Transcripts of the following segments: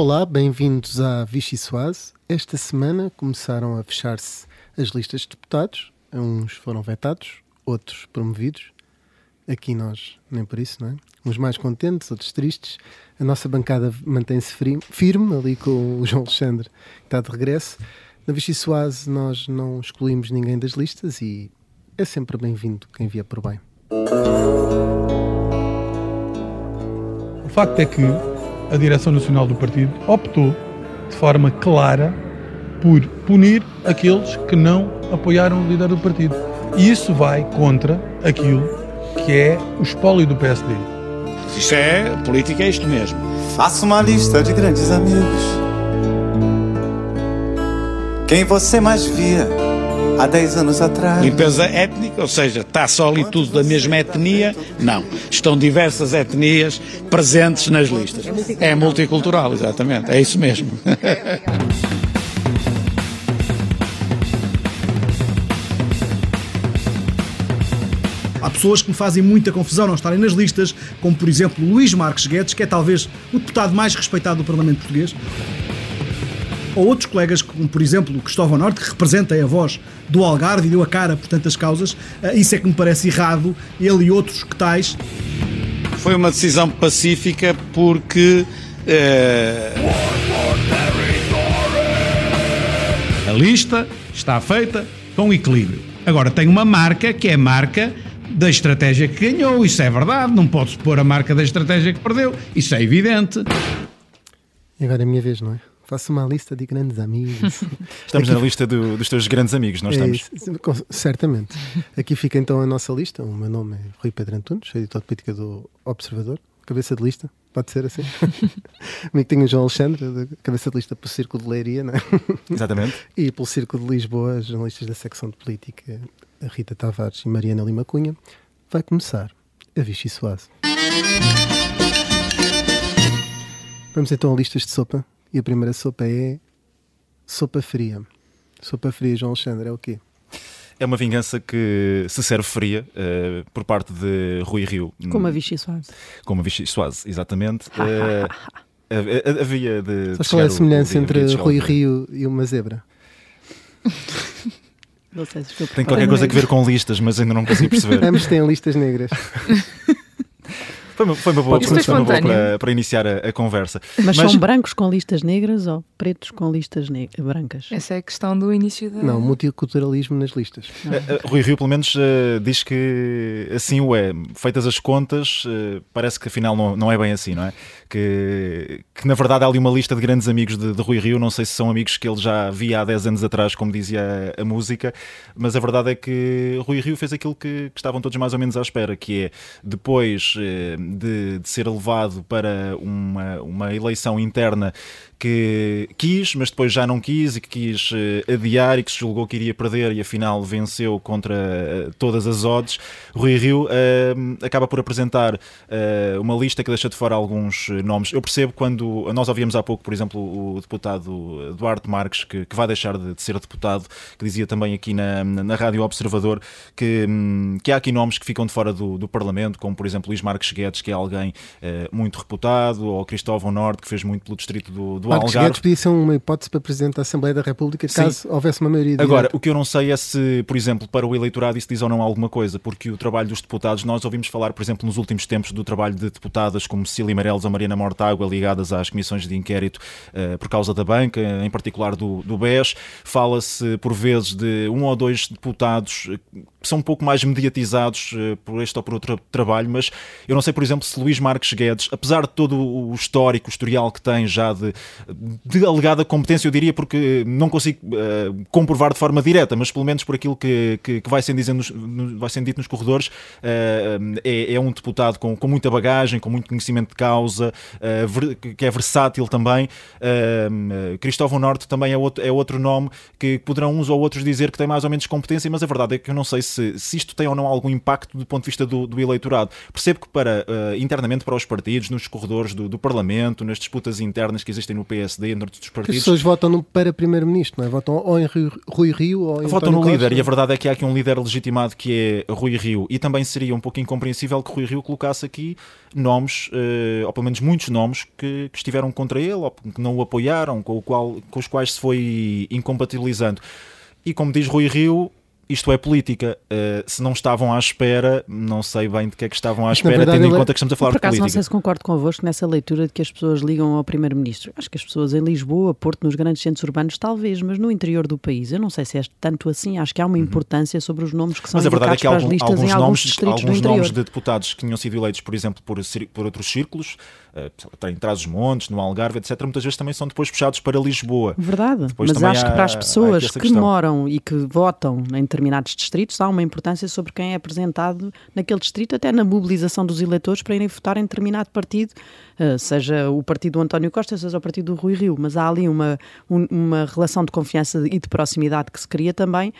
Olá, bem-vindos à Vichy Soase. Esta semana começaram a fechar-se as listas de deputados. Uns foram vetados, outros promovidos. Aqui nós, nem por isso, não é? Uns mais contentes, outros tristes. A nossa bancada mantém-se firme ali com o João Alexandre, que está de regresso. Na Vichy Soase nós não excluímos ninguém das listas e é sempre bem-vindo quem vier por bem. O facto é que a direção nacional do partido optou de forma clara por punir aqueles que não apoiaram o líder do partido. E isso vai contra aquilo que é o espólio do PSD. Isto é, política é isto mesmo. Faça uma lista de grandes amigos. Quem você mais via há 10 anos atrás? Limpeza étnica, ou seja, está só ali tudo da mesma etnia? Não. Estão diversas etnias presentes nas listas. É multicultural, exatamente. É isso mesmo. Há pessoas que me fazem muita confusão não estarem nas listas, como por exemplo Luís Marques Guedes, que é talvez o deputado mais respeitado do Parlamento Português. Ou outros colegas, como por exemplo o Cristóvão Norte, que representa a voz do Algarve e deu a cara por tantas causas. Isso é que me parece errado, ele e outros que tais. Foi uma decisão pacífica porque. Eh, A lista está feita com equilíbrio. Agora tem uma marca que é a marca da estratégia que ganhou, isso é verdade, não pode-se pôr a marca da estratégia que perdeu, isso é evidente. E agora é a minha vez, não é? Faço uma lista de grandes amigos. Estamos Aqui... na lista do, dos teus grandes amigos, não estamos? É certamente. Aqui fica então a nossa lista. O meu nome é Rui Pedro Antunes, editor de política do Observador, cabeça de lista. Pode ser assim. Comigo tenho o João Alexandre, cabeça de lista pelo Círculo de Leiria, não é? Exatamente. E pelo Círculo de Lisboa, jornalistas da secção de política, Rita Tavares e Mariana Lima Cunha. Vai começar a Vichy Soase. Vamos então a listas de sopa. E a primeira sopa é sopa fria. Sopa fria, João Alexandre, é o quê? É uma vingança que se serve fria uh, por parte de Rui Rio. Como a Vichy Soase. Como a Vichy Soase, exatamente. uh, havia de. Sabes qual é a semelhança o, entre Rui Rio e uma zebra? Não sei se Tem qualquer coisa a ver com listas, mas ainda não consigo perceber. Ambos têm listas negras. Foi uma, foi uma boa, foi uma boa para, para, iniciar a, a conversa. Mas, Mas, são brancos com listas negras ou pretos com listas brancas? Essa é a questão do início da. Não, multiculturalismo nas listas. Uh, Rui Rio, pelo menos, uh, diz que assim o é. Feitas as contas, uh, parece que afinal não, não é bem assim, não é? Que, que na verdade há ali uma lista de grandes amigos de, de Rui Rio. Não sei se são amigos que ele já via há 10 anos atrás, como dizia a, a música, mas a verdade é que Rui Rio fez aquilo que, que estavam todos mais ou menos à espera, que é depois de, de, ser levado para uma, uma eleição interna que quis, mas depois já não quis e que quis uh, adiar e que se julgou que iria perder e afinal venceu contra uh, todas as odds. Rui Rio uh, acaba por apresentar uma lista que deixa de fora alguns nomes. Eu percebo quando nós ouvíamos há pouco, por exemplo, o deputado Duarte Marques, que, que vai deixar de, de, ser deputado, que dizia também aqui na, na Rádio Observador que, um, que há aqui nomes que ficam de fora do, do Parlamento, como por exemplo Luís Marques Guedes, que é alguém muito reputado, ou Cristóvão Norte, que fez muito pelo distrito do, do do Marcos Algarve. podia ser uma hipótese para Presidente da Assembleia da República caso Sim. houvesse uma maioria. Agora, o que eu não sei é se, por exemplo, para o eleitorado isso diz ou não alguma coisa, porque o trabalho dos deputados, nós ouvimos falar, por exemplo, nos últimos tempos do trabalho de deputadas como Cecília Meirelles ou Mariana Mortágua ligadas às comissões de inquérito uh, por causa da banca, em particular do, do BES. Fala-se, por vezes, de um ou dois deputados são um pouco mais mediatizados uh, por este ou por outro trabalho, mas eu não sei, por exemplo, se Luís Marques Guedes, apesar de todo o histórico, o historial que tem já de de alegada competência, eu diria, porque não consigo uh, comprovar de forma direta, mas pelo menos por aquilo que, que, que vai, sendo dizendo nos, vai sendo dito nos corredores, uh, é, é, um deputado com, com muita bagagem, com muito conhecimento de causa, uh, que é versátil também. Cristóvão Norte também é outro, é outro nome que poderão uns ou outros dizer que tem mais ou menos competência, mas a verdade é que eu não sei se se, se isto tem ou não algum impacto do ponto de vista do, do eleitorado. Percebo que para uh, internamente para os partidos, nos corredores do, do, Parlamento, nas disputas internas que existem no PSD, entre dos partidos. As pessoas votam no, para primeiro-ministro, não é? Votam ou em Rio, Rui Rio ou em Votam no Costa. líder, e a verdade é que há aqui um líder legitimado que é Rui Rio, e também seria um pouco incompreensível que Rui Rio colocasse aqui nomes, uh, ou pelo menos muitos nomes, que, que, estiveram contra ele, ou que não o apoiaram, com, o qual, com os quais se foi incompatibilizando. E como diz Rui Rio, isto é política. Uh, se não estavam à espera, não sei bem de que é que estavam à espera, verdade, tendo em conta que estamos a falar por acaso, de política. Não sei se concordo convosco nessa leitura de que as pessoas ligam ao Primeiro-Ministro. Acho que as pessoas em Lisboa, Porto, nos grandes centros urbanos, talvez, mas no interior do país, eu não sei se é tanto assim. Acho que há uma uhum. importância sobre os nomes que são mas a verdade é que algum, listas alguns em nomes, alguns distritos alguns do interior. nomes de deputados que tinham sido eleitos, por exemplo, por, por outros círculos, em Trás-os-Montes, no Algarve, etc., muitas vezes também são depois puxados para Lisboa. Verdade, depois mas acho há, que para as pessoas que moram e que votam em determinados distritos, há uma importância sobre quem é apresentado naquele distrito, até na mobilização dos eleitores para irem votar em determinado partido, seja o partido do António Costa, seja o partido do Rui Rio. Mas há ali uma, uma relação de confiança e de proximidade que se cria também.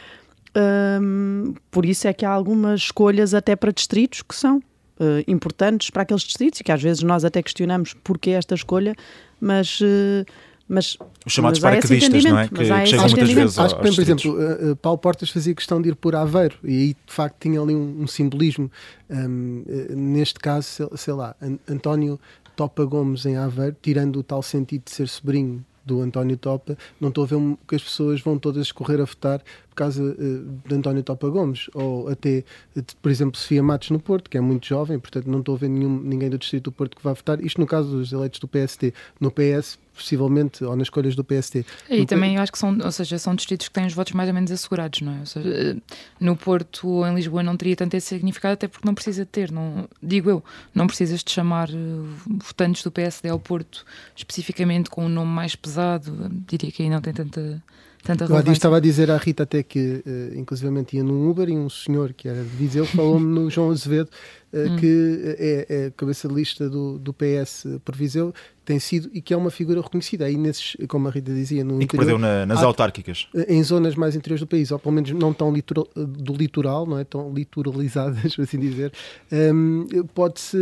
Por isso é que há algumas escolhas até para distritos que são uh, importantes para aqueles distritos e que às vezes nós até questionamos porque esta escolha, mas. Uh, mas, Os chamados mas paraquedistas, não é? Que, que chegam muitas vezes Acho que, por distritos. exemplo, uh, Paulo Portas fazia questão de ir por Aveiro e aí, de facto, tinha ali um, um simbolismo. Um, neste caso, sei, sei lá, An António Topa Gomes em Aveiro, tirando o tal sentido de ser sobrinho do António Topa, não estou a ver que as pessoas vão todas correr a votar por causa uh, de António Topa Gomes, ou até, por exemplo, Sofia Matos no Porto, que é muito jovem, portanto não estou a ver nenhum, ninguém do Distrito do Porto que vá votar. Isto no caso dos eleitos do PST. No PS, possivelmente, ou nas escolhas do PST. E no também eu acho que são, ou seja, são distritos que têm os votos mais ou menos assegurados, não é? Ou seja, no Porto ou em Lisboa não teria tanto esse significado, até porque não precisa ter, não, digo eu, não precisas de chamar uh, votantes do PSD ao Porto especificamente com um nome mais pesado, diria que aí não tem tanta. Tanta eu estava a dizer à Rita até que, uh, inclusivamente, ia num Uber e um senhor que era de Viseu falou-me no João Azevedo, hum. que é, é cabeça de lista do, do PS por Viseu, tem sido e que é uma figura reconhecida. Aí nesses, como a Rita dizia, no e que perdeu na, nas há, autárquicas. Em zonas mais interiores do país, ou pelo menos não tão litoral, do litoral, não é tão litoralizadas, por assim dizer, um, pode-se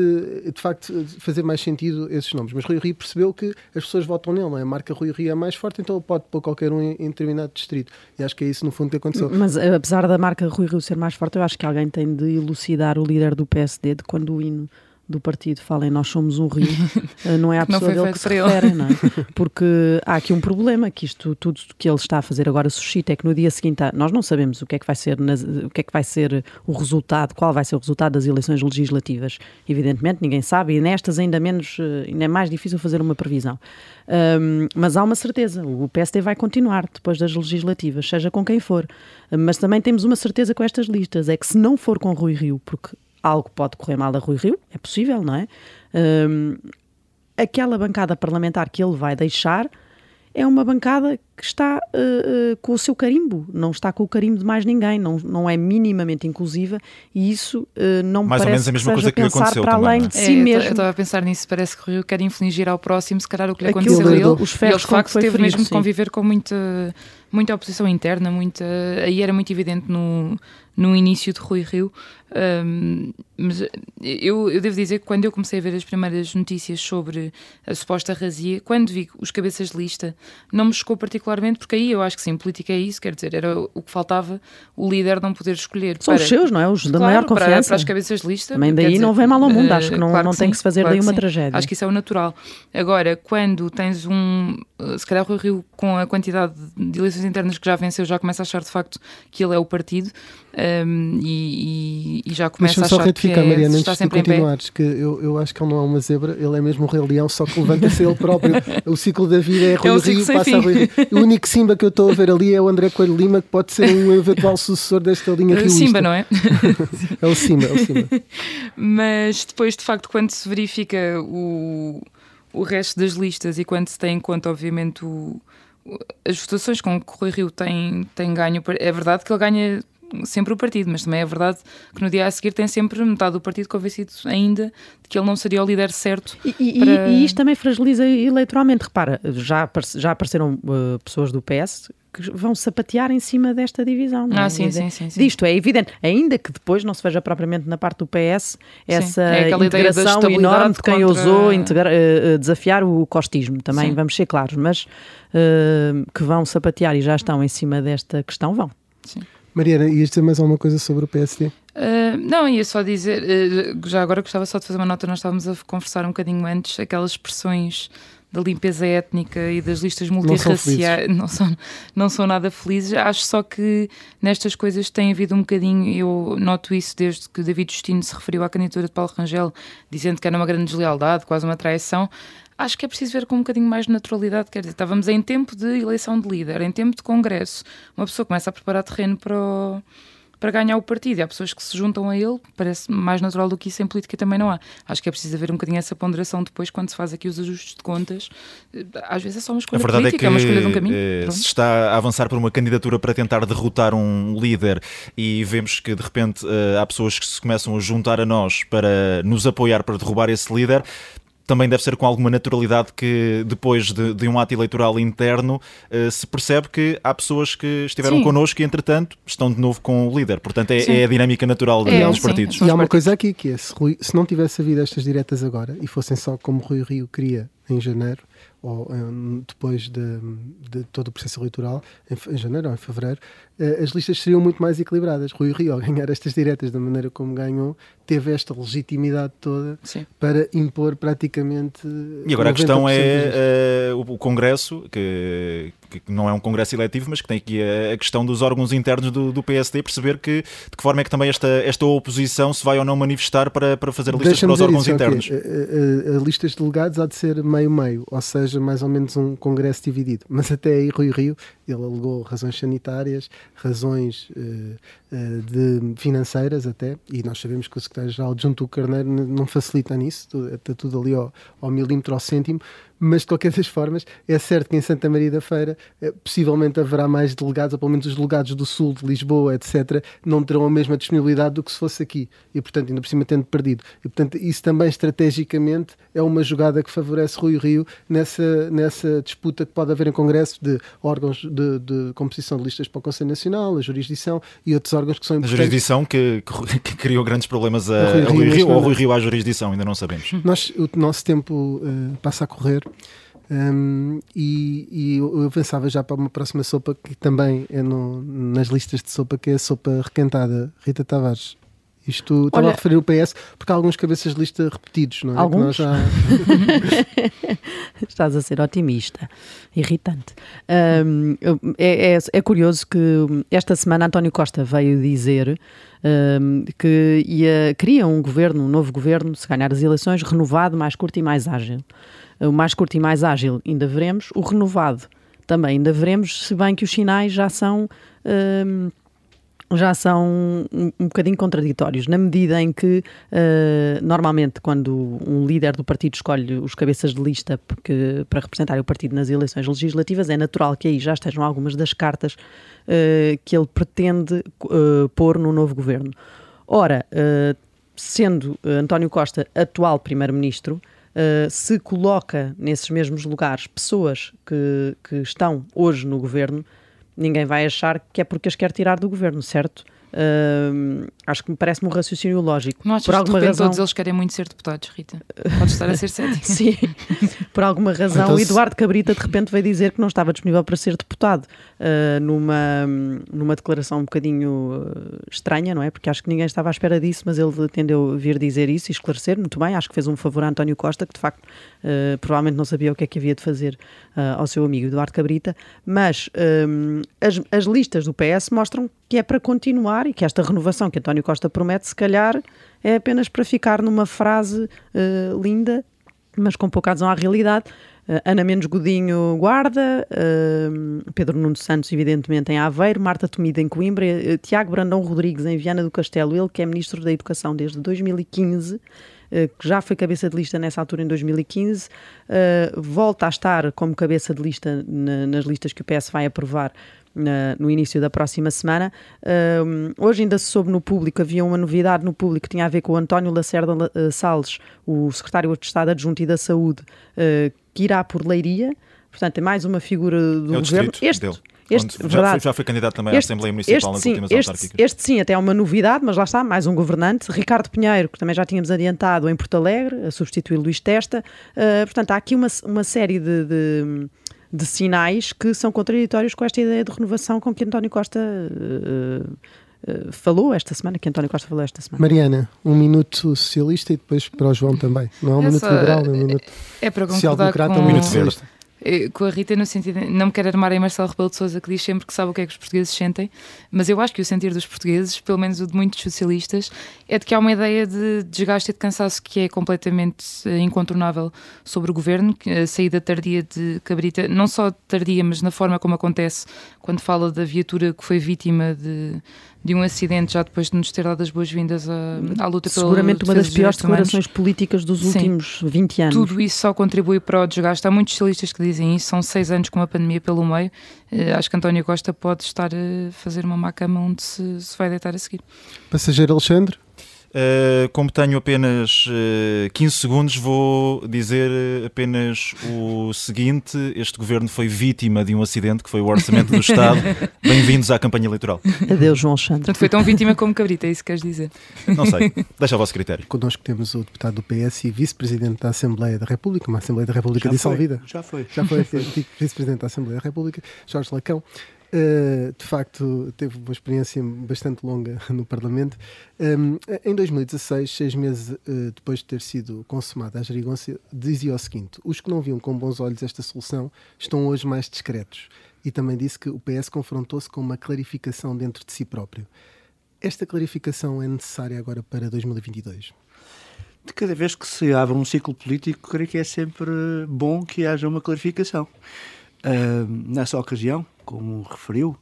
de facto fazer mais sentido esses nomes. Mas Rui Rio percebeu que as pessoas votam nele, não é? A marca Rui Rio é mais forte, então pode pôr qualquer um em, em determinado distrito. E acho que é isso no fundo que aconteceu. Mas apesar da marca Rui Rio ser mais forte, eu acho que alguém tem de elucidar o líder do PSD de quando o hino do partido falem nós somos um rio, não é a pessoa dele que se refere, não é? Porque há aqui um problema, que isto tudo que ele está a fazer agora suscita, é que no dia seguinte, nós não sabemos o que é que vai ser, o que é que vai ser o resultado, qual vai ser o resultado das eleições legislativas. Evidentemente, ninguém sabe, e nestas ainda menos, ainda é mais difícil fazer uma previsão. Um, mas há uma certeza, o PSD vai continuar depois das legislativas, seja com quem for. Mas também temos uma certeza com estas listas, é que se não for com Rui Rio, porque algo pode correr mal a Rui Rio, é possível, não é? Um, aquela bancada parlamentar que ele vai deixar é uma bancada que está uh, uh, com o seu carimbo, não está com o carimbo de mais ninguém, não, não é minimamente inclusiva e isso uh, não mais parece ou menos a mesma que coisa que lhe aconteceu para também, além é? de si É, mesmo. Eu estava a pensar nisso, parece que o Rio quer infligir ao próximo, se calhar o que lhe Aquilo aconteceu a ele. os E ele de facto foi teve ferido, mesmo de sim. conviver com muita, muita oposição interna, muita, aí era muito evidente no, no início de Rui Rio. Hum, mas eu, eu devo dizer que quando eu comecei a ver as primeiras notícias sobre a suposta razia, quando vi os cabeças de lista, não me chocou particularmente, porque aí eu acho que sim, política é isso, quer dizer, era o que faltava o líder não poder escolher. São para- os seus, não é? Os da Claro, maior para- confiança. Para, as cabeças de lista. Também daí dizer, não vem mal ao mundo, eh, acho que não, claro não que tem sim, que se fazer claro daí uma sim. tragédia. Acho que isso é o natural. Agora, quando tens um. eh, Se calhar Rui Rio, com a quantidade de eleições internas que já venceu, já começa a achar de facto que ele é o partido ehm, e, e- já começa a só achar que retificar, é, Mariana, está de sempre em pé. continuares, que eu, eu acho que ele não é uma zebra, ele é mesmo um rei leão, só que levanta-se ele próprio. O ciclo da vida é Rui um ciclo Rio, passa fim. a Rui. O único Simba que eu estou a ver ali é o André Coelho Lima, que pode ser um eventual sucessor desta linha Eh, realista. Simba, não é? É o Simba, é o Simba. Mas depois, de facto, quando se verifica o, o resto das listas e quando se tem em conta, obviamente, o- as votações com que o Rui Rio tem, tem ganho, é verdade que ele ganha sempre o partido, mas também é verdade que no dia a seguir tem sempre metade do partido convencido ainda de que ele não seria o líder certo. E, para- e isto também fragiliza eleitoralmente. Repara, já, já apareceram uh, pessoas do PS que vão sapatear em cima desta divisão. Não é? Ah, sim, sim, sim, sim, Disto é evidente, ainda que depois não se veja propriamente na parte do PS essa é integração enorme de quem contra... ousou integra, uh, desafiar o costismo, também sim. vamos ser claros, mas uh, que vão sapatear e já estão em cima desta questão, vão. Sim. Mariana, ias dizer mais alguma coisa sobre o PSD? Uh, não, ia só dizer, uh, já agora gostava só de fazer uma nota, nós estávamos a conversar um bocadinho antes, aquelas expressões da limpeza étnica e das listas multirraciais não são, não são, não são nada felizes. Acho só que nestas coisas tem havido um bocadinho, eu noto isso desde que David Justino se referiu à candidatura de Paulo Rangel, dizendo que era uma grande deslealdade, quase uma traição acho que é preciso ver com um bocadinho mais de naturalidade. Quer dizer, estávamos em tempo de eleição de líder, em tempo de congresso. Uma pessoa começa a preparar terreno para, o, para ganhar o partido. E há pessoas que se juntam a ele, parece mais natural do que isso em política também não há. Acho que é preciso haver um bocadinho essa ponderação depois, quando se faz aqui os ajustes de contas. Às vezes é só uma escolha a política, é, que, é uma escolha de um caminho. Eh, se está a avançar por uma candidatura para tentar derrotar um líder e vemos que de repente eh, há pessoas que se começam a juntar a nós para nos apoiar para derrubar esse líder, também deve ser com alguma naturalidade que depois de, de um ato eleitoral interno uh, se percebe que há pessoas que estiveram sim. connosco e entretanto estão de novo com o líder. Portanto é, é a dinâmica natural é, dos sim, partidos. E há uma coisa aqui que é, se, Rui, se não tivesse havido estas diretas agora e fossem só como Rui Rio queria em janeiro, ou um, depois de, de, todo o processo eleitoral, em, em, janeiro ou em fevereiro, as listas seriam muito mais equilibradas. Rui Rio, ao ganhar estas diretas da maneira como ganhou, teve esta legitimidade toda Sim. para impor praticamente. E agora a questão é uh, o Congresso, que, que, não é um Congresso eletivo, mas que tem aqui a, a questão dos órgãos internos do, do, PSD, perceber que de que forma é que também esta, esta oposição se vai ou não manifestar para, para fazer listas para os órgãos isso, internos. Okay. A, a, a, listas de delegados há de ser meio-meio, ou seja, mais ou menos um Congresso dividido. Mas até aí, Rui Rio, ele alegou razões sanitárias, razões uh, uh, de financeiras até, e nós sabemos que o secretário-geral junto Carneiro não facilita nisso, está tudo ali ao, ao milímetro, ao cêntimo, mas de qualquer das formas, é certo que em Santa Maria da Feira eh, possivelmente haverá mais delegados, ou pelo menos os delegados do Sul, de Lisboa, etc., não terão a mesma disponibilidade do que se fosse aqui. E, portanto, ainda por cima tendo perdido. E, portanto, isso também estrategicamente é uma jogada que favorece Rui Rio nessa, nessa disputa que pode haver em Congresso de órgãos de, de composição de listas para o Conselho Nacional, a jurisdição e outros órgãos que são importantes. A jurisdição que, que, que criou grandes problemas a, a Rui, a Rui Rio, Rio ou Rui Rio à jurisdição, ainda não sabemos. Nós, o nosso tempo uh, passa a correr. Um, e, e, eu pensava já para uma próxima sopa que também é no, nas listas de sopa, que é a sopa requentada. Rita Tavares, isto estava a referir o PS porque há alguns cabeças de lista repetidos, não é? Alguns? Já... Estás a ser otimista, irritante. Um, é, é, é, curioso que esta semana António Costa veio dizer um, que ia, queria um governo, um novo governo, se ganhar as eleições, renovado, mais curto e mais ágil o mais curto e mais ágil ainda veremos, o renovado também ainda veremos, se bem que os sinais já são. Um, já são um, bocadinho contraditórios, na medida em que, uh, normalmente, quando um líder do partido escolhe os cabeças de lista porque, para representar o partido nas eleições legislativas, é natural que aí já estejam algumas das cartas uh, que ele pretende uh, pôr no novo governo. Ora, sendo António Costa atual primeiro-ministro, uh, se coloca nesses mesmos lugares pessoas que, que estão hoje no governo, ninguém vai achar que é porque as quer tirar do governo, certo? Uh, acho que me parece-me um raciocínio lógico. Não achas por alguma que razão... todos eles querem muito ser deputados, Rita? Podes estar a ser cético. Sim, por alguma razão. Então, Eduardo Cabrita de repente veio dizer que não estava disponível para ser deputado uh, numa, numa declaração um bocadinho uh, estranha, não é? Porque acho que ninguém estava à espera disso, mas ele tendeu vir dizer isso e esclarecer muito bem. Acho que fez um favor a António Costa, que de facto uh, provavelmente não sabia o que é que havia de fazer ao seu amigo Eduardo Cabrita. Mas as, as listas do PS mostram que é para continuar e que esta renovação que António Costa promete, se calhar, é apenas para ficar numa frase uh, linda, mas com pouca adesão à realidade. Uh, Ana Menos Godinho Guarda, uh, Pedro Nuno Santos, evidentemente, em Aveiro, Marta Tomida em Coimbra, Tiago Brandão Rodrigues em Viana do Castelo, ele que é Ministro da Educação desde 2015, que já foi cabeça de lista nessa altura em 2015, volta a estar como cabeça de lista na, nas listas que o PS vai aprovar na, no início da próxima semana. Uh, hoje ainda se soube no público, havia uma novidade no público que tinha a ver com o António Lacerda uh, Salles, o secretário de Estado adjunto e da Saúde, uh, que irá por Leiria. Portanto, é mais uma figura do é governo. Este, dele. Este, já, verdade, foi, já foi candidato também este, à Assembleia Municipal este, nas sim, últimas este, autárquicas. Este sim, até é uma novidade, mas lá está, mais um governante. Ricardo Pinheiro, que também já tínhamos adiantado em Porto Alegre, a substituir Luís Testa. Uh, portanto, há aqui uma, uma série de, de de sinais que são contraditórios com esta ideia de renovação com que António Costa uh, uh, falou esta semana, que António Costa falou esta semana. Mariana, um minuto socialista e depois para o João também. Não é um Essa, minuto liberal, é um minuto é para social-democrata, com... um minuto verde. Eh, com a Rita no sentido, não me quero armar em Marcelo Rebelo de Sousa que diz sempre que sabe o que é que os portugueses sentem, mas eu acho que o sentir dos portugueses, pelo menos o de muitos socialistas, é de que há uma ideia de desgaste e de cansaço que é completamente eh, incontornável sobre o governo, a saída tardia de Cabrita, não só tardia, mas na forma como acontece, quando fala da viatura que foi vítima de, de um acidente já depois de nos ter dado as boas-vindas à, à luta pela Seguramente uma das piores declarações políticas dos Sim, últimos 20 anos. Tudo isso só contribui para o desgaste. Há muitos socialistas que dizem isso, são seis anos com a pandemia pelo meio. Uh, acho que António Costa pode estar a fazer uma má cama onde se, se vai deitar a seguir. Passageiro Alexandre? Uh, como tenho apenas uh, eh, 15 segundos, vou dizer apenas o seguinte: este governo foi vítima de um acidente que foi o orçamento do Estado. Bem-vindos à campanha eleitoral. Adeus, João Alexandre. Portanto, foi tão vítima como Cabrita, é isso que queres dizer? Não sei, deixa ao vosso critério. Connosco temos o deputado do PS e vice-presidente da Assembleia da República, uma Assembleia da República já dissolvida. Foi, já foi. Já foi vice-presidente da Assembleia da República, Jorge Lacão. Uh, de facto, teve uma experiência bastante longa no Parlamento. Um, em 2016, seis meses uh, depois de ter sido consumada a geringonça, dizia o seguinte: os que não viam com bons olhos esta solução estão hoje mais discretos. E também disse que o PS confrontou-se com uma clarificação dentro de si próprio. Esta clarificação é necessária agora para 2022? De cada vez que se abre um ciclo político, creio que é sempre bom que haja uma clarificação. Uh, nessa ocasião, como referiu,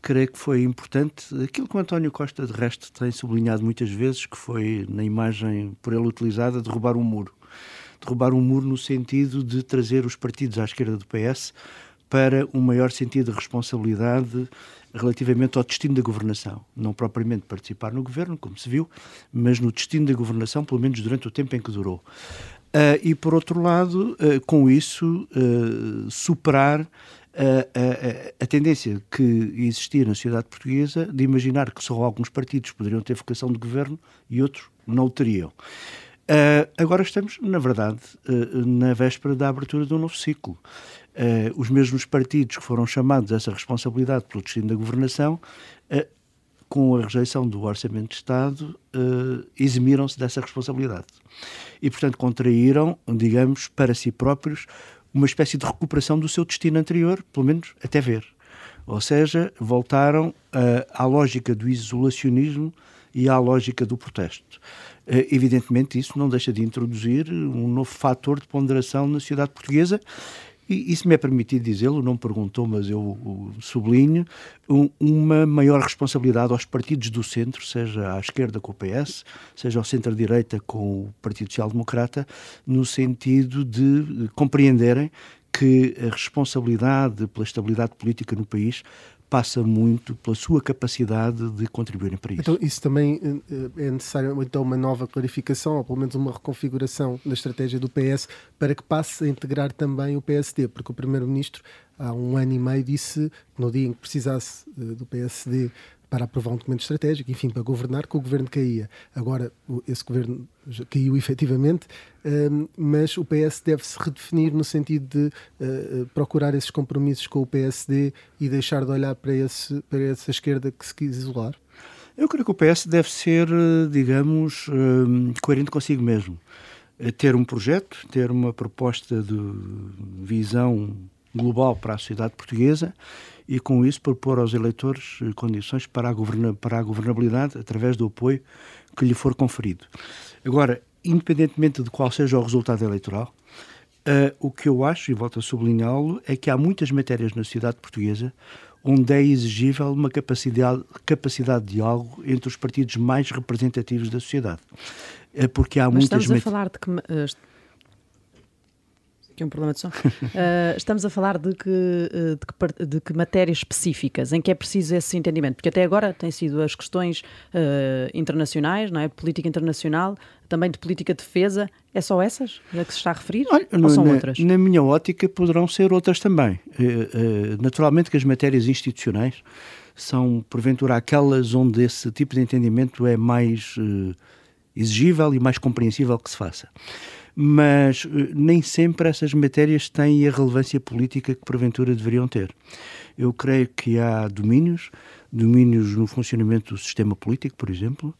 creio que foi importante aquilo que o António Costa, de resto, tem sublinhado muitas vezes, que foi na imagem por ele utilizada, derrubar um muro. Derrubar um muro no sentido de trazer os partidos à esquerda do PS para um maior sentido de responsabilidade relativamente ao destino da governação. Não propriamente participar no governo, como se viu, mas no destino da governação, pelo menos durante o tempo em que durou. Uh, e, por outro lado, uh, com isso, uh, superar a, a, a, tendência que existia na sociedade portuguesa de imaginar que só alguns partidos poderiam ter vocação de governo e outros não teriam. Uh, agora estamos, na verdade, uh, na véspera da abertura de um novo ciclo. Uh, os mesmos partidos que foram chamados a essa responsabilidade pelo destino da governação, com a rejeição do Orçamento de Estado, eximiram-se dessa responsabilidade. E, portanto, contraíram, digamos, para si próprios uma espécie de recuperação do seu destino anterior, pelo menos até ver. Ou seja, voltaram uh, à lógica do isolacionismo e à lógica do protesto. Uh, evidentemente, isso não deixa de introduzir um novo fator de ponderação na sociedade portuguesa e isso me é permitido dizê-lo, não perguntou, mas eu sublinho, um, uma maior responsabilidade aos partidos do centro, seja à esquerda com o PS, seja ao centro-direita com o Partido Social Democrata, no sentido de compreenderem que a responsabilidade pela estabilidade política no país passa muito pela sua capacidade de contribuir para isso. Então, isso também eh, é necessário então uma nova clarificação, ou pelo menos uma reconfiguração da estratégia do PS para que passe a integrar também o PSD, porque o Primeiro-Ministro há um ano e meio disse que no dia em que precisasse eh, do PSD para aprovar um documento estratégico, enfim, para governar, que o governo caía. Agora, esse governo caiu efetivamente, hum, mas o PS deve-se redefinir no sentido de uh, procurar esses compromissos com o PSD e deixar de olhar para, esse, para essa esquerda que se quis isolar? Eu creio que o PS deve ser, eh, digamos, hum, coerente consigo mesmo. Ter um projeto, ter uma proposta de visão global para a sociedade portuguesa e, com isso, propor aos eleitores eh, condições para a, governa para a governabilidade através do apoio que lhe for conferido. Agora, independentemente de qual seja o resultado eleitoral, uh, o que eu acho, e volto a sublinhá-lo, é que há muitas matérias na sociedade portuguesa onde é exigível uma capacidade, capacidade de diálogo entre os partidos mais representativos da sociedade. Uh, porque há Mas muitas estamos a falar de que... Uh, que é um problema de som. Uh, estamos a falar de que, de que, de, que, matérias específicas em que é preciso esse entendimento, porque até agora têm sido as questões uh, internacionais, não é? Política internacional, também de política de defesa, é só essas a que se está a referir? Olha, ou são na, outras? Na minha ótica poderão ser outras também. Uh, naturalmente que as matérias institucionais são, porventura, aquelas onde esse tipo de entendimento é mais exigível e mais compreensível que se faça mas eh, nem sempre essas matérias têm a relevância política que porventura deveriam ter. Eu creio que há domínios, domínios no funcionamento do sistema político, por exemplo,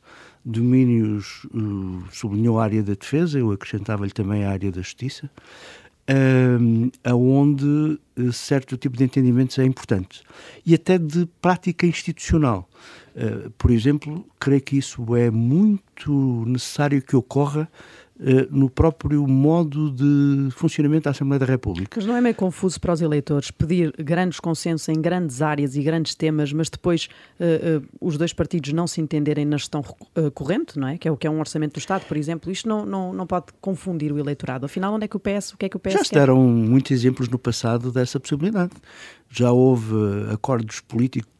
domínios, uh, sublinhou a área da defesa, eu acrescentava-lhe também a área da justiça, aonde uh, certo tipo de entendimentos é importante. E até de prática institucional. Por exemplo, creio que isso é muito necessário que ocorra eh, no próprio modo de funcionamento da Assembleia da República. Mas não é meio confuso para os eleitores pedir grandes consensos em grandes áreas e grandes temas, mas depois uh, uh, os dois partidos não se entenderem na gestão uh, corrente, não é? Que é o que é um orçamento do Estado, por exemplo. Isto não, não, não pode confundir o eleitorado. Afinal, onde é que o PS, o que é que o PS Já se deram muitos exemplos no passado dessa possibilidade. Já houve acordos políticos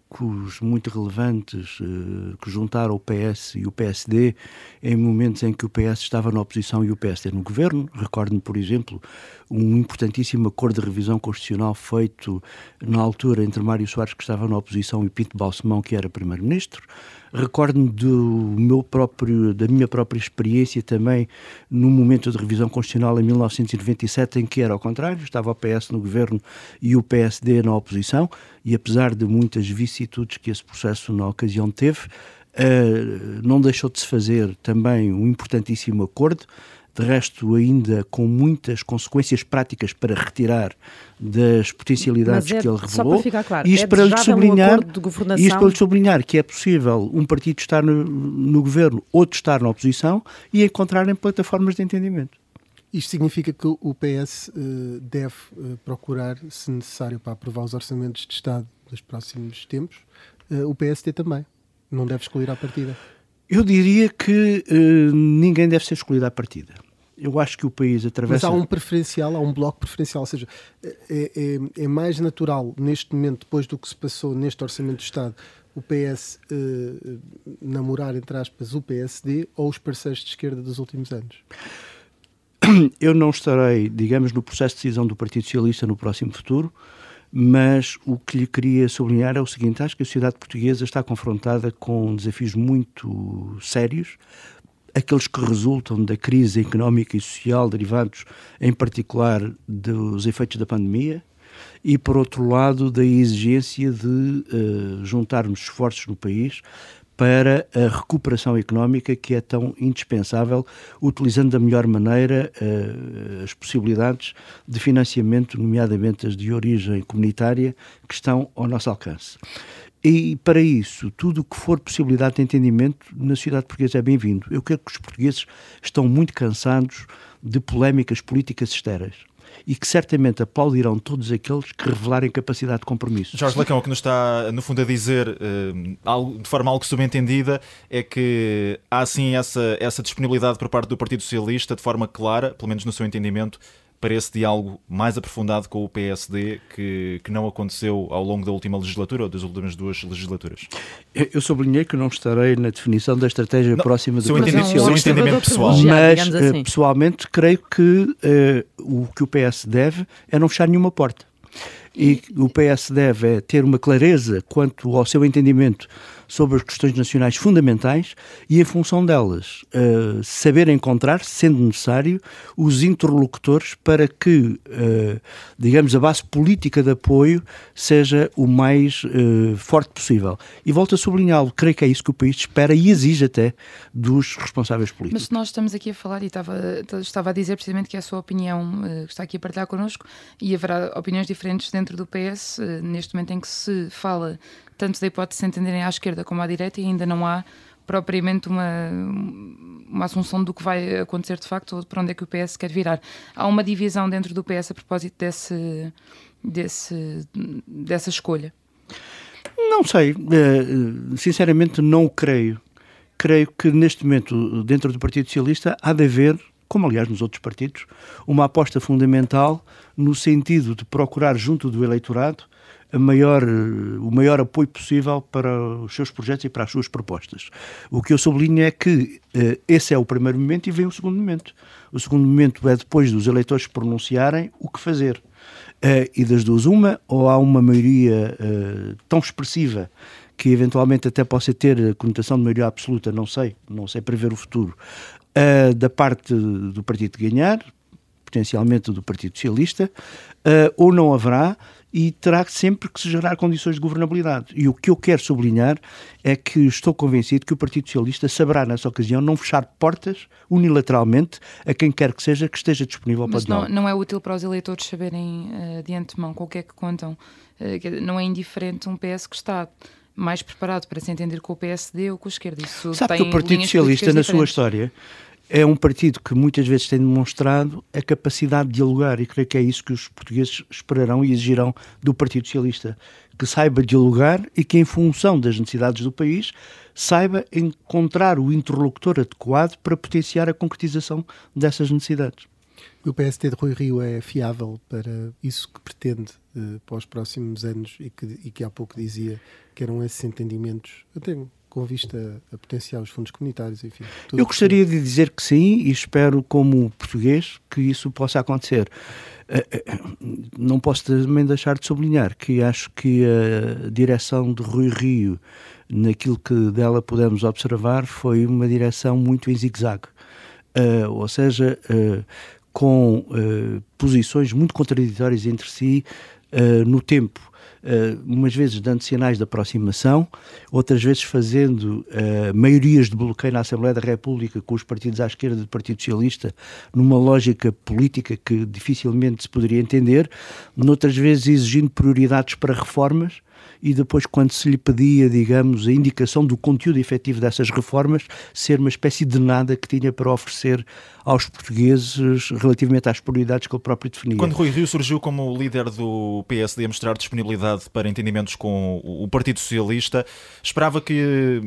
muito relevantes uh, que juntaram o PS e o PSD em momentos em que o PS estava na oposição e o PSD no governo. Recordo-me, por exemplo, um importantíssimo acordo de revisão constitucional feito na altura entre Mário Soares, que estava na oposição, e Pinto Balsemão, que era primeiro-ministro. Recordo-me do meu próprio, da minha própria experiência também no momento de revisão constitucional em 1997, em que era ao contrário, estava o PS no governo e o PSD na oposição, e apesar de muitas vicissitudes que esse processo na ocasião teve, uh, não deixou de se fazer também um importantíssimo acordo de resto ainda com muitas consequências práticas para retirar das potencialidades é, que ele revelou. Para ficar claro, isto é para lhe sublinhar, um governação... isto para lhe sublinhar que é possível um partido estar no, no governo, outro estar na oposição e encontrarem plataformas de entendimento. Isto significa que o PS uh, eh, deve uh, procurar, se necessário, para aprovar os orçamentos de Estado dos próximos tempos, uh, o PSD também. Não deve excluir a partida. Eu diria que ninguém deve ser escolhido à partida eu acho que o país atravessa. Mas há um preferencial, há um bloco preferencial, ou seja, é, é, é mais natural neste momento, depois do que se passou neste Orçamento do Estado, o PS eh, namorar, entre aspas, o PSD ou os parceiros de esquerda dos últimos anos? Eu não estarei, digamos, no processo de decisão do Partido Socialista no próximo futuro, mas o que lhe queria sublinhar é o seguinte: acho que a sociedade portuguesa está confrontada com desafios muito sérios aqueles que resultam da crise económica e social derivados, em particular, dos efeitos da pandemia, e, por outro lado, da exigência de uh, juntarmos esforços no país para a recuperação económica que é tão indispensável, utilizando da melhor maneira uh, as possibilidades de financiamento, nomeadamente as de origem comunitária, que estão ao nosso alcance. E para isso, tudo o que for possibilidade de entendimento na sociedade portuguesa é bem-vindo. Eu creio que os portugueses estão muito cansados de polémicas políticas estéreis e que certamente aplaudirão todos aqueles que revelarem capacidade de compromisso. Jorge Lacão, o que nos está, no fundo, a dizer, algo, de forma algo subentendida, é que há sim essa, essa disponibilidade por parte do Partido Socialista, de forma clara, pelo menos no seu entendimento, para esse diálogo mais aprofundado com o PSD que, que não aconteceu ao longo da última legislatura ou das últimas duas legislaturas? Eu sublinhei que não estarei na definição da estratégia não, próxima do Partido Socialista. entendimento pessoal. Mas, assim. pessoalmente, creio que uh, o que o PS deve é não fechar nenhuma porta. E o PS deve é ter uma clareza quanto ao seu entendimento sobre as questões nacionais fundamentais e, em função delas, uh, saber encontrar, sendo necessário, os interlocutores para que, uh, digamos, a base política de apoio seja o mais uh, forte possível. E volto a sublinhá-lo, creio que é isso que o país espera e exige até dos responsáveis políticos. Mas nós estamos aqui a falar, e estava, estava a dizer precisamente que é a sua opinião que está aqui a partilhar connosco, e haverá opiniões diferentes dentro do PS, neste momento em que se fala tanto da hipótese de se entenderem à esquerda como à direita e ainda não há propriamente uma, uma assunção do que vai acontecer de facto ou para onde é que o PS quer virar. Há uma divisão dentro do PS a propósito desse, desse, dessa escolha? Não sei. Eh, sinceramente, não creio. Creio que neste momento, dentro do Partido Socialista, há de haver como aliás nos outros partidos, uma aposta fundamental no sentido de procurar junto do eleitorado maior, o maior apoio possível para os seus projetos e para as suas propostas. O que eu sublinho é que uh, esse é o primeiro momento e vem o segundo momento. O segundo momento é depois dos eleitores pronunciarem o que fazer. Uh, e das duas, uma, ou há uma maioria uh, tão expressiva que eventualmente até possa ter a conotação de maioria absoluta, não sei, não sei prever o futuro, da parte do partido de ganhar, potencialmente do Partido Socialista, ou não haverá, e terá sempre que se gerar condições de governabilidade. E o que eu quero sublinhar é que estou convencido que o Partido Socialista saberá, nessa ocasião, não fechar portas unilateralmente a quem quer que seja que esteja disponível Mas para não, não é útil para os eleitores saberem uh, de antemão com o que é que contam. Uh, não é indiferente um PS que está mais preparado para se entender com o PSD ou com a esquerda. Isso Sabe que o Partido Socialista, na sua história, é um partido que muitas vezes tem demonstrado a capacidade de dialogar e creio que é isso que os portugueses esperarão e exigirão do Partido Socialista. Que saiba dialogar e que, em função das necessidades do país, saiba encontrar o interlocutor adequado para potenciar a concretização dessas necessidades. O PST de Rui Rio é fiável para isso que pretende uh, para os próximos anos e que, e que há pouco dizia que eram esses entendimentos, até com vista a potenciar os fundos comunitários, enfim. Eu gostaria de dizer que sim e espero, como português, que isso possa acontecer. Eh, eh, não posso também deixar de sublinhar que acho que a direção de Rui Rio, naquilo que dela pudemos observar, foi uma direção muito em zigue-zague. Uh, ou seja, com posições muito contraditórias entre si no tempo uh, umas vezes dando sinais de aproximação, outras vezes fazendo uh, maiorias de bloqueio na Assembleia da República com os partidos à esquerda do Partido Socialista, numa lógica política que dificilmente se poderia entender, noutras vezes exigindo prioridades para reformas e depois, quando se lhe pedia, digamos, a indicação do conteúdo efetivo dessas reformas, ser uma espécie de nada que tinha para oferecer aos portugueses relativamente às prioridades que ele próprio definia. Quando Rui Rio surgiu como líder do PSD a mostrar disponibilidade para entendimentos com o Partido Socialista, esperava que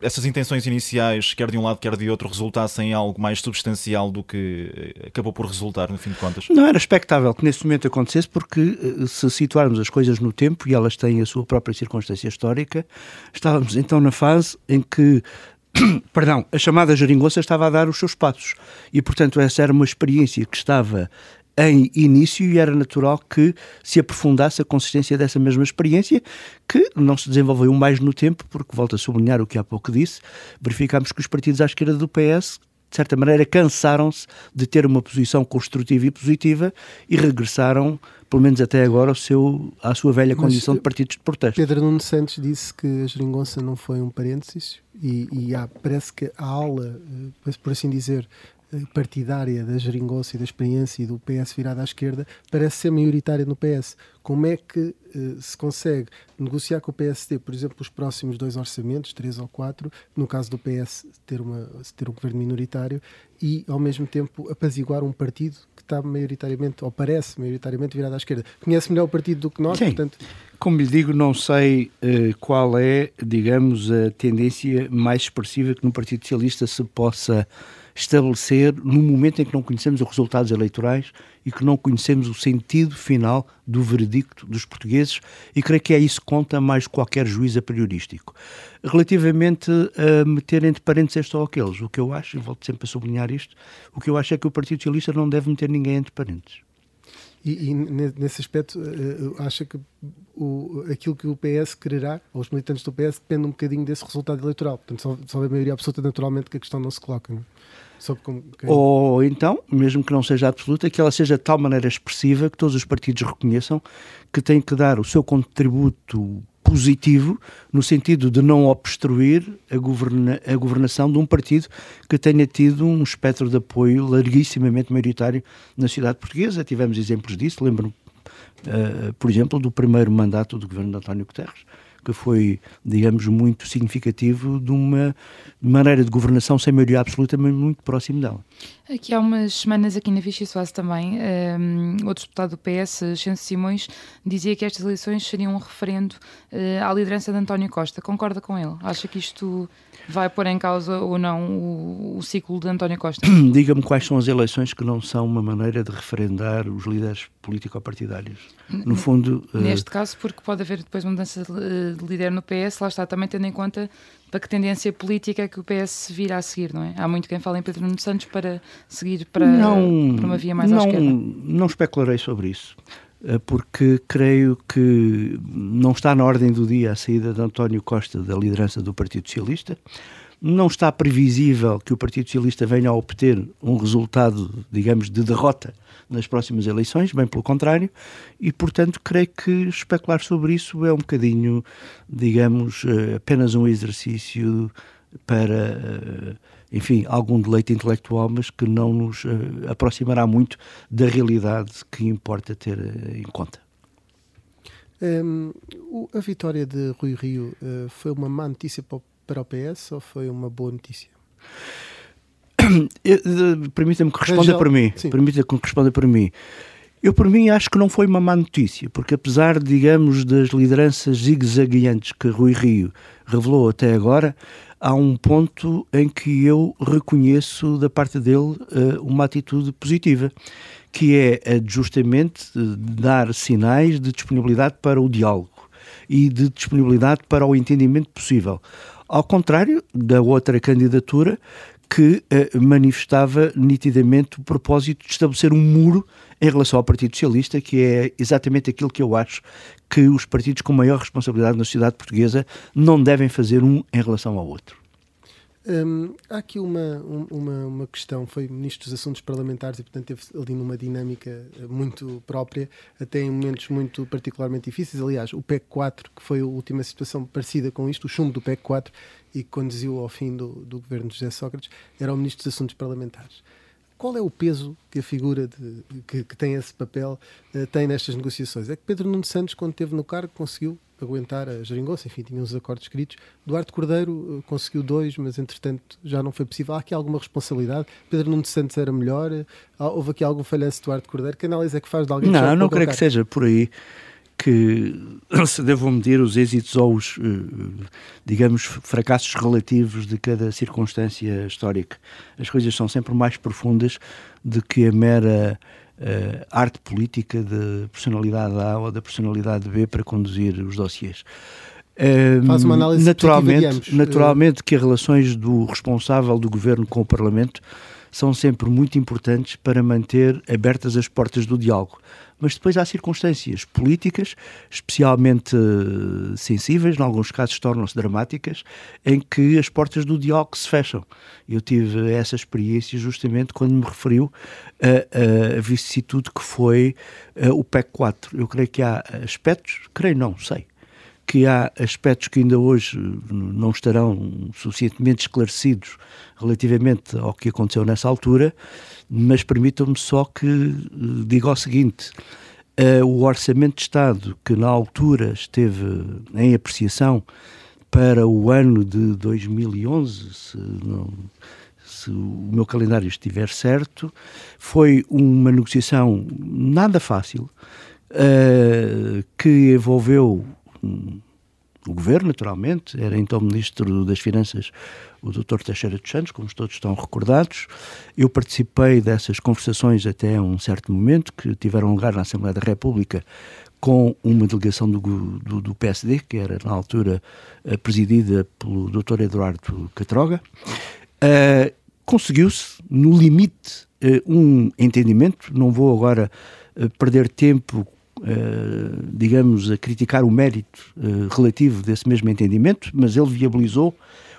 essas intenções iniciais, quer de um lado, quer de outro, resultassem em algo mais substancial do que acabou por resultar, no fim de contas? Não era expectável que nesse momento acontecesse, porque eh, se situarmos as coisas no tempo, e elas têm a sua própria circunstância histórica, estávamos então na fase em que perdão, a chamada geringonça estava a dar os seus passos. E, portanto, essa era uma experiência que estava em início e era natural que se aprofundasse a consistência dessa mesma experiência, que não se desenvolveu mais no tempo, porque, volto a sublinhar o que há pouco disse, verificámos que os partidos à esquerda do PS de certa maneira, cansaram-se de ter uma posição construtiva e positiva e regressaram, pelo menos até agora, ao seu, à sua velha Mas, condição de partidos de protesto. Pedro Nuno Santos disse que a geringonça não foi um parênteses e, e há, parece que a aula, eh, por assim dizer, partidária da geringonça e da experiência e do PS virado à esquerda parece ser maioritária no PS. Como é que uh, se consegue negociar com o PSD, por exemplo, os próximos dois orçamentos, três ou quatro, no caso do PS ter, uma, ter um governo minoritário, e ao mesmo tempo apaziguar um partido que está maioritariamente, ou parece maioritariamente virado à esquerda? Conhece melhor o partido do que nós, Sim. portanto... Como lhe digo, não sei uh, qual é, digamos, a tendência mais expressiva que no Partido Socialista se possa estabelecer no momento em que não conhecemos os resultados eleitorais e que não conhecemos o sentido final do veredicto dos portugueses e creio que é isso que conta mais qualquer juiz a priorístico. Relativamente a meter entre parênteses este ou aqueles, o que eu acho, e volto sempre a sublinhar isto, o que eu acho é que o Partido Socialista não deve meter ninguém entre parênteses. E, e, nesse aspecto, uh, acha que o, aquilo que o PS quererá, ou os militantes do PS, depende um bocadinho desse resultado eleitoral. Portanto, só, só a maioria absoluta, naturalmente, que a questão não se coloca. Não? É? Como... Ou então, mesmo que não seja absoluta, que ela seja de tal maneira expressiva que todos os partidos reconheçam que têm que dar o seu contributo positivo no sentido de não obstruir a, governa a governação de um partido que tenha tido um espectro de apoio larguissimamente maioritário na sociedade portuguesa. Tivemos exemplos disso, lembro uh, por exemplo, do primeiro mandato do governo de António Guterres, que foi, digamos, muito significativo de uma maneira de governação sem maioria absoluta, mas muito próximo dela. Aqui há umas semanas, aqui na Vichy Soares também, um, outro deputado do PS, Chance Simões, dizia que estas eleições seriam um referendo uh, à liderança de António Costa. Concorda com ele? Acha que isto vai pôr em causa ou não o, o ciclo de António Costa? Diga-me quais são as eleições que não são uma maneira de referendar os líderes político-partidários. No fundo. Neste uh... caso, porque pode haver depois mudança de líder no PS, lá está também tendo em conta para que tendência política é que o PS virá a seguir, não é? Há muito quem fala em Pedro Nuno Santos para seguir para, não, para uma via mais não, à esquerda. Não especularei sobre isso, eh, porque creio que não está na ordem do dia a saída de António Costa da liderança do Partido Socialista. Não está previsível que o Partido Socialista venha a obter um resultado, digamos, de derrota nas próximas eleições, bem pelo contrário, e portanto creio que especular sobre isso é um bocadinho, digamos, eh, apenas um exercício para, eh, enfim, algum deleite intelectual, mas que não nos eh, aproximará muito da realidade que importa ter em conta. Um, a vitória de Rui Rio foi uma má notícia para o PS ou foi uma boa notícia? Permita-me que responda para mim. Permita-me que responda para mim. Eu, por mim, acho que não foi uma má notícia, porque apesar, digamos, das lideranças zigue-zagueantes que Rui Rio revelou até agora, há um ponto em que eu reconheço da parte dele uh, uma atitude positiva, que é uh, justamente uh, dar sinais de disponibilidade para o diálogo e de disponibilidade para o entendimento possível. Ao contrário da outra candidatura, que eh, manifestava nitidamente o propósito de estabelecer um muro em relação ao Partido Socialista, que é exatamente aquilo que eu acho que os partidos com maior responsabilidade na sociedade portuguesa não devem fazer um em relação ao outro. Hum, há aqui uma, uma, uma questão, foi Ministro dos Assuntos Parlamentares e, portanto, teve ali numa dinâmica eh, muito própria, até em momentos muito particularmente difíceis. Aliás, o PEC 4, que foi a última situação parecida com isto, o chumbo do PEC 4, e que conduziu ao fim do, do governo de José Sócrates, era o Ministro dos Assuntos Parlamentares. Qual é o peso que a figura de, que, que, tem esse papel uh, tem nestas negociações? É que Pedro Nuno Santos, quando esteve no cargo, conseguiu aguentar a geringonça, enfim, tinha uns acordos escritos. Duarte Cordeiro uh, conseguiu dois, mas entretanto já não foi possível. Há aqui alguma responsabilidade? Pedro Nuno Santos era melhor? Houve aqui algum falhanço de Duarte Cordeiro? Que análise é que faz de alguém Não, não creio que seja por aí que se devam medir os êxitos ou os, eh, digamos, fracassos relativos de cada circunstância histórica. As coisas são sempre mais profundas do que a mera uh, arte política da personalidade A ou da personalidade B para conduzir os dossiês. Uh, Faz uma análise naturalmente, naturalmente que as relações do responsável do governo com o Parlamento são sempre muito importantes para manter abertas as portas do diálogo mas depois há circunstâncias políticas, especialmente uh, sensíveis, em alguns casos tornam-se dramáticas, em que as portas do diálogo se fecham. Eu tive essa experiência justamente quando me referiu a, a, a vicissitude que foi uh, o PEC 4. Eu creio que há aspectos, creio não, sei, que há aspectos que ainda hoje não estarão suficientemente esclarecidos relativamente ao que aconteceu nessa altura, mas permitam-me só que eh, diga o seguinte: uh, o Orçamento de Estado, que na altura esteve em apreciação para o ano de 2011, se, não, se o meu calendário estiver certo, foi uma negociação nada fácil, uh, que envolveu o governo, naturalmente, era então Ministro das Finanças o Dr. Teixeira dos Santos, como todos estão recordados. Eu participei dessas conversações até um certo momento, que tiveram lugar na Assembleia da República com uma delegação do, do, do PSD, que era na altura uh, presidida pelo Dr. Eduardo Catroga. Uh, Conseguiu-se, no limite, uh, um entendimento. Não vou agora perder tempo digamos, a criticar o mérito uh, relativo desse mesmo entendimento, mas ele viabilizou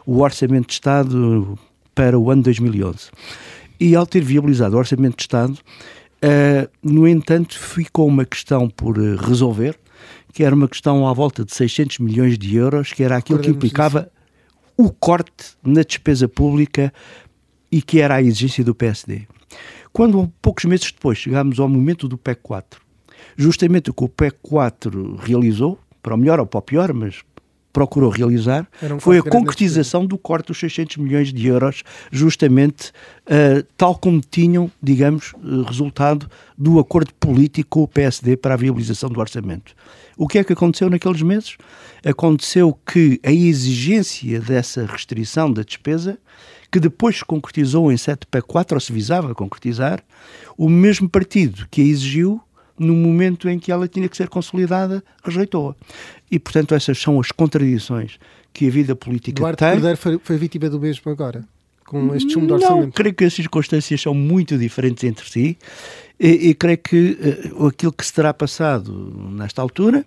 o Orçamento de Estado para o ano 2011. E ao ter viabilizado o Orçamento de Estado, uh, no entanto, ficou uma questão por resolver, que era uma questão à volta de 600 milhões de euros, que era aquilo que implicava o corte na despesa pública e que era a exigência do PSD. Quando, poucos meses depois, chegámos ao momento do PEC 4, justamente o que o PEC 4 realizou, para o melhor ou para o pior, mas procurou realizar um foi a concretização do corte dos 600 milhões de euros, justamente uh, tal como tinham, digamos, uh, resultado do acordo político com o PSD para a viabilização do orçamento. O que é que aconteceu naqueles meses? Aconteceu que a exigência dessa restrição da despesa, que depois se concretizou em 7 para 4, ou se visava concretizar, o mesmo partido que a exigiu no momento em que ela tinha que ser consolidada, rejeitou-a. E, portanto, essas são as contradições que a vida política Duarte tem. Cordeiro foi, foi vítima do mesmo agora, com este chumbo de orçamento. Não, creio que as circunstâncias são muito diferentes entre si e, e creio que uh, aquilo que se terá passado nesta altura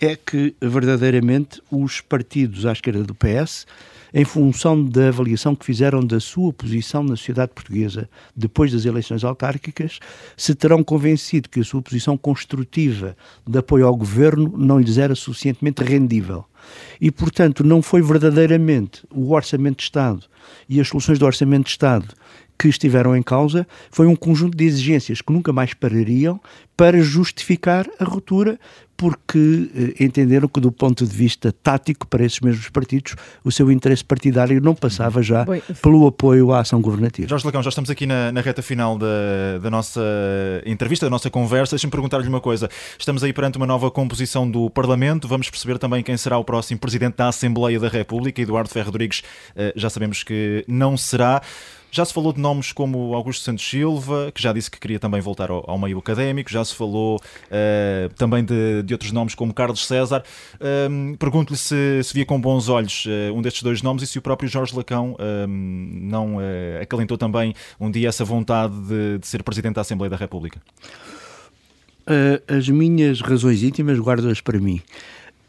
é que, verdadeiramente, os partidos à esquerda do PS em função da avaliação que fizeram da sua posição na sociedade portuguesa depois das eleições autárquicas, se terão convencido que a sua posição construtiva de apoio ao governo não lhes era suficientemente rendível. E, portanto, não foi verdadeiramente o Orçamento de Estado e as soluções do Orçamento de Estado que estiveram em causa, foi um conjunto de exigências que nunca mais parariam para justificar a ruptura, porque eh, entenderam que, do ponto de vista tático, para esses mesmos partidos, o seu interesse partidário não passava já Bem, pelo apoio à ação governativa. Jorge Lacão, já estamos aqui na, na reta final da, da, nossa entrevista, da nossa conversa. Deixa-me perguntar-lhe uma coisa. Estamos aí perante uma nova composição do Parlamento. Vamos perceber também quem será o próximo Presidente da Assembleia da República. Eduardo Ferro Rodrigues, eh, já sabemos que não será. Já se falou de nomes como Augusto Santos Silva, que já disse que queria também voltar ao, ao meio académico, já se falou uh, também de, de, outros nomes como Carlos César. Uh, Pergunto-lhe se, se, via com bons olhos uh, um destes dois nomes e se o próprio Jorge Lacão não acalentou também um dia essa vontade de, de ser Presidente da Assembleia da República. as minhas razões íntimas guardo-as para mim.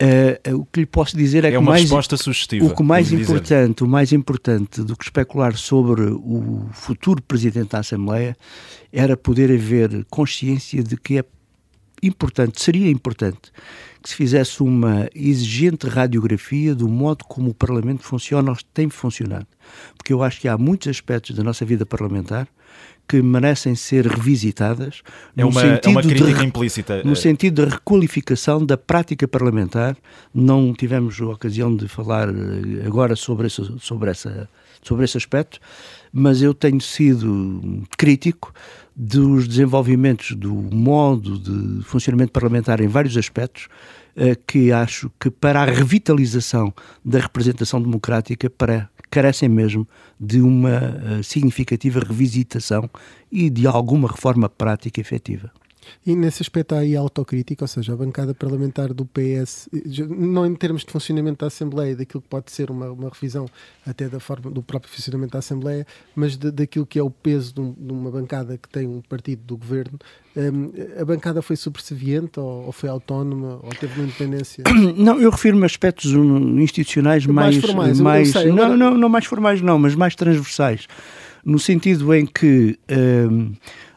Uh, o que lhe posso dizer é, é que mais. O que mais importante, dizer. o mais importante do que especular sobre o futuro presidente da Assembleia era poder haver consciência de que é importante, seria importante que se fizesse uma exigente radiografia do modo como o Parlamento funciona ou tem funcionado. Porque eu acho que há muitos aspectos da nossa vida parlamentar que merecem ser revisitadas. É uma, é uma crítica de, implícita. No sentido da requalificação da prática parlamentar. Não tivemos a ocasião de falar eh, agora sobre esse, sobre essa, sobre esse aspecto, mas eu tenho sido crítico dos desenvolvimentos do modo de funcionamento parlamentar em vários aspectos eh, que acho que para a revitalização da representação democrática para carecem mesmo de uma uh, significativa revisitação e de alguma reforma prática efetiva. E nesse aspecto há aí autocrítica, ou seja, a bancada parlamentar do PS, não em termos de funcionamento da Assembleia, daquilo que pode ser uma, uma revisão até da forma do próprio funcionamento da Assembleia, mas de, daquilo que é o peso de, um, de, uma bancada que tem um partido do governo, um, a bancada foi subserviente ou, ou, foi autónoma ou teve uma independência? Não, eu refiro-me a aspectos institucionais mais, mais formais. Mais, sei, não, não, não mais formais não, mas mais transversais, no sentido em que um,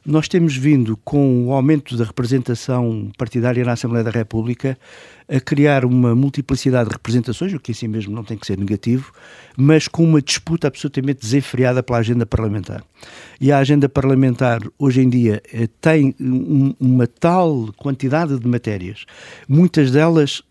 nós temos vindo, com o aumento da representação partidária na Assembleia da República, a criar uma multiplicidade de representações, o que em si mesmo não tem que ser negativo, mas com uma disputa absolutamente desenfreada pela agenda parlamentar. E a agenda parlamentar, hoje em dia, eh, tem uma tal quantidade de matérias, muitas delas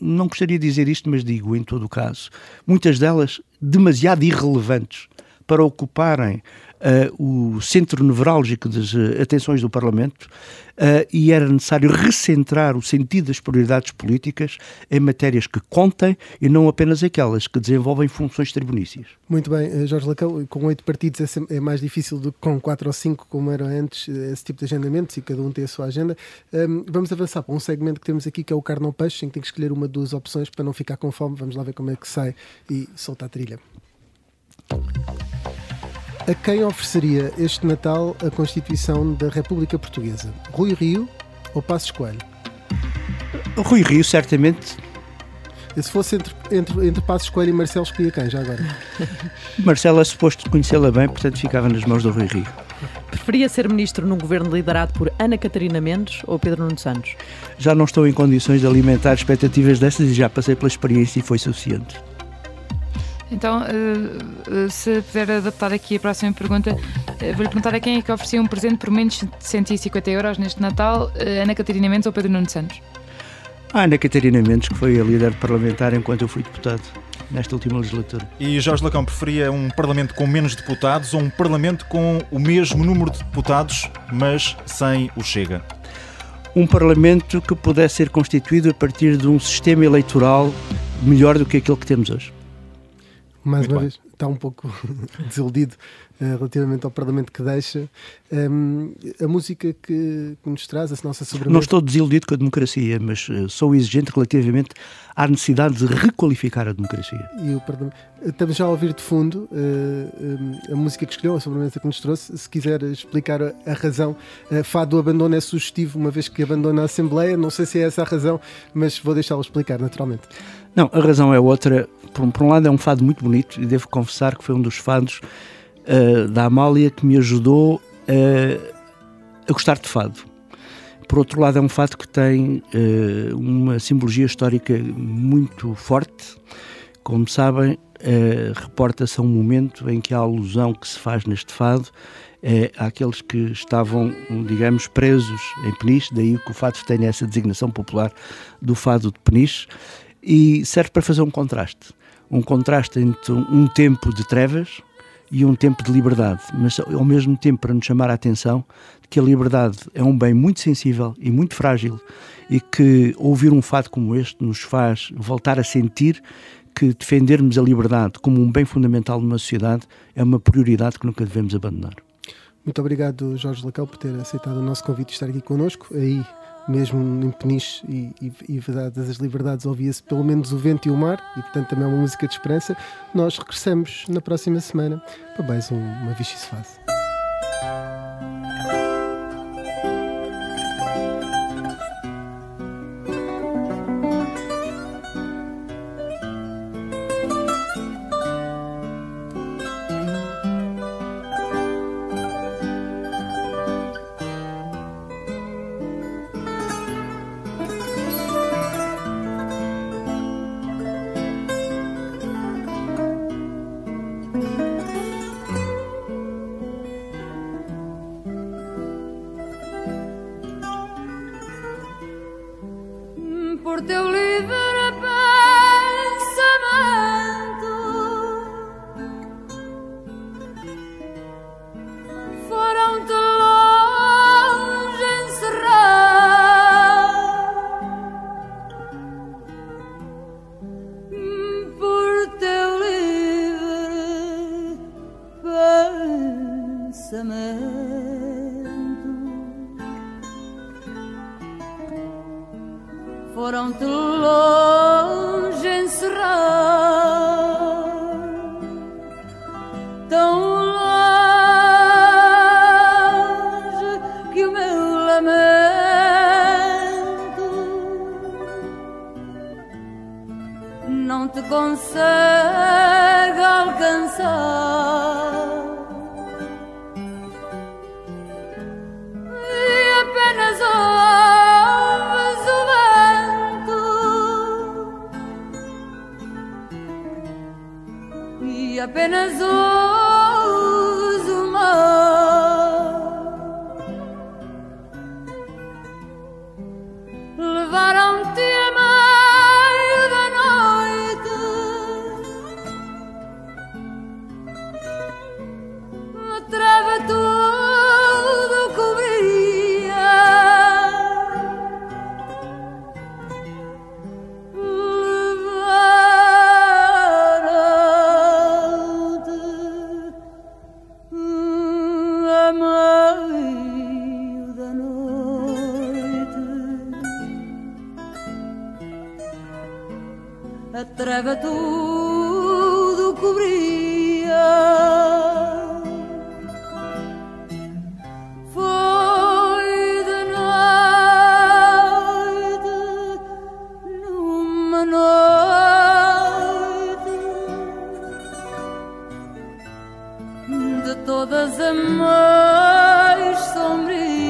não gostaria de dizer isto, mas digo em todo o caso, muitas delas demasiado irrelevantes para ocuparem uh, o centro nevrálgico das uh, atenções do Parlamento uh, e era necessário recentrar o sentido das prioridades políticas em matérias que contem e não apenas aquelas que desenvolvem funções tribunícias. Muito bem, Jorge Lacão, com oito partidos é, é, mais difícil do que com quatro ou cinco, como era antes, esse tipo de agendamentos e cada um tem a sua agenda. Um, vamos avançar para um segmento que temos aqui que é o carne peixe, em que tem que escolher uma duas opções para não ficar com fome. Vamos lá ver como é que sai e solta a trilha. A quem ofereceria este Natal a Constituição da República Portuguesa? Rui Rio ou Passos Coelho? Rui Rio, certamente. E se fosse entre, entre, entre Passos Coelho e Marcelo, escolhia quem já agora? Marcelo é suposto conhecê-la bem, portanto ficava nas mãos do Rui Rio. Preferia ser ministro num governo liderado por Ana Catarina Mendes ou Pedro Nuno Santos? Já não estou em condições de alimentar expectativas dessas e já passei pela experiência e foi suficiente. Então, uh, se puder adaptar aqui a próxima pergunta, uh, vou-lhe perguntar a quem é que oferecia um presente por menos de 150 euros neste Natal, Ana Catarina Mendes ou Pedro Nuno Santos? A Ana Catarina Mendes, que foi a líder parlamentar enquanto eu fui deputado nesta última legislatura. E Jorge Lacão preferia um Parlamento com menos deputados ou um Parlamento com o mesmo número de deputados, mas sem o Chega? Um Parlamento que pudesse ser constituído a partir de um sistema eleitoral melhor do que aquele que temos hoje. Mais Muito uma bem. vez, está um pouco desiludido uh, relativamente ao Parlamento que deixa. Um, a música que, que, nos traz, a nossa sobremesa... Não estou desiludido com a democracia, mas uh, sou exigente relativamente à necessidade de requalificar a democracia. E o Parlamento... Estamos já a ouvir de fundo uh, a música que escolheu, a sobremesa que nos trouxe. Se quiser explicar a, a razão, Fado abandono é sugestivo, uma vez que abandona a Assembleia. Não sei se é essa a razão, mas vou deixá-lo explicar naturalmente. Não, a razão é outra. Por, por um lado, é um fado muito bonito e devo confessar que foi um dos fados uh, da Amália que me ajudou uh, a gostar de fado. Por outro lado, é um fado que tem uh, uma simbologia histórica muito forte. Como sabem, reporta-se a um momento em que a alusão que se faz neste fado é àqueles que estavam, digamos, presos em Peniche, daí que o fado tem essa designação popular do fado de Peniche, e serve para fazer um contraste. Um contraste entre um tempo de trevas, e um tempo de liberdade, mas ao mesmo tempo para nos chamar a atenção de que a liberdade é um bem muito sensível e muito frágil e que ouvir um fado como este nos faz voltar a sentir que defendermos a liberdade como um bem fundamental numa sociedade é uma prioridade que nunca devemos abandonar. Muito obrigado, Jorge Lacão, por ter aceitado o nosso convite de estar aqui connosco. Aí mesmo em Peniche e, e, e Liberdades ouvia-se pelo menos o vento e o mar e portanto também é uma música de esperança. Nós regressamos na próxima semana para mais um, uma Vichy se faz e nunca mais se